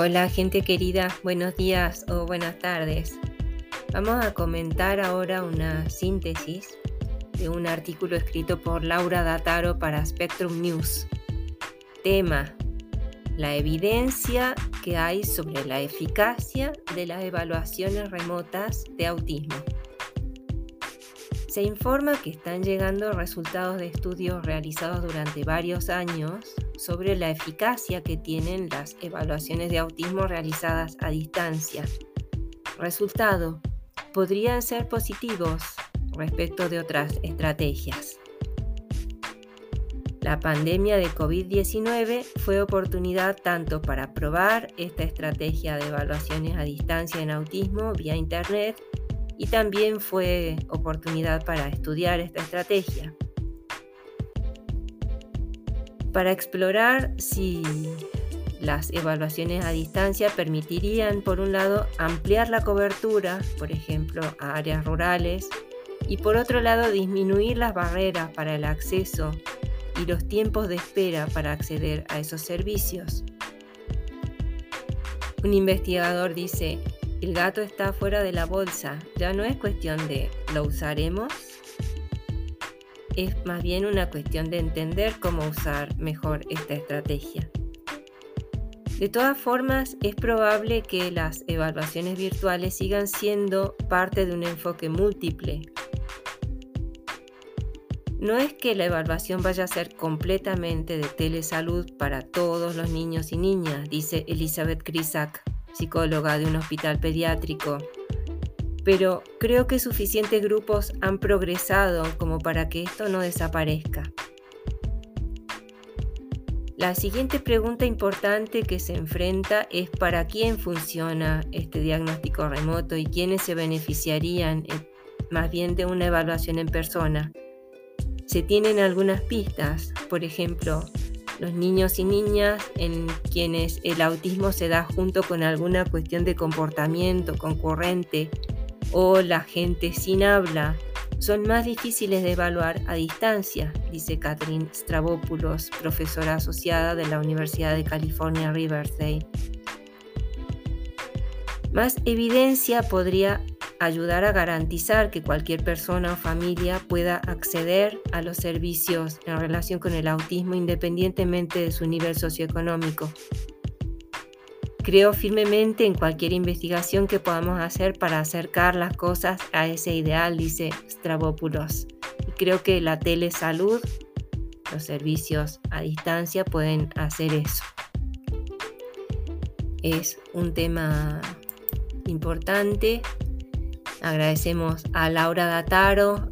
Hola gente querida, buenos días o buenas tardes. Vamos a comentar ahora una síntesis de un artículo escrito por Laura Dataro para Spectrum News. Tema, la evidencia que hay sobre la eficacia de las evaluaciones remotas de autismo. Se informa que están llegando resultados de estudios realizados durante varios años sobre la eficacia que tienen las evaluaciones de autismo realizadas a distancia. Resultado, podrían ser positivos respecto de otras estrategias. La pandemia de COVID-19 fue oportunidad tanto para probar esta estrategia de evaluaciones a distancia en autismo vía Internet y también fue oportunidad para estudiar esta estrategia para explorar si las evaluaciones a distancia permitirían, por un lado, ampliar la cobertura, por ejemplo, a áreas rurales, y por otro lado, disminuir las barreras para el acceso y los tiempos de espera para acceder a esos servicios. Un investigador dice, el gato está fuera de la bolsa, ya no es cuestión de lo usaremos es más bien una cuestión de entender cómo usar mejor esta estrategia. De todas formas, es probable que las evaluaciones virtuales sigan siendo parte de un enfoque múltiple. No es que la evaluación vaya a ser completamente de telesalud para todos los niños y niñas, dice Elizabeth Krisak, psicóloga de un hospital pediátrico pero creo que suficientes grupos han progresado como para que esto no desaparezca. La siguiente pregunta importante que se enfrenta es para quién funciona este diagnóstico remoto y quiénes se beneficiarían eh, más bien de una evaluación en persona. Se tienen algunas pistas, por ejemplo, los niños y niñas en quienes el autismo se da junto con alguna cuestión de comportamiento concurrente o la gente sin habla son más difíciles de evaluar a distancia, dice Catherine Stravopoulos, profesora asociada de la Universidad de California, Riverside. Más evidencia podría ayudar a garantizar que cualquier persona o familia pueda acceder a los servicios en relación con el autismo independientemente de su nivel socioeconómico. Creo firmemente en cualquier investigación que podamos hacer para acercar las cosas a ese ideal, dice Stravopoulos. Y creo que la telesalud, los servicios a distancia pueden hacer eso. Es un tema importante. Agradecemos a Laura Dataro,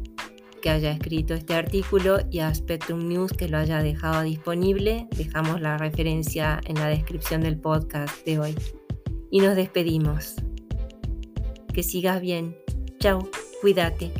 que haya escrito este artículo y a Spectrum News que lo haya dejado disponible. Dejamos la referencia en la descripción del podcast de hoy. Y nos despedimos. Que sigas bien. Chao, cuídate.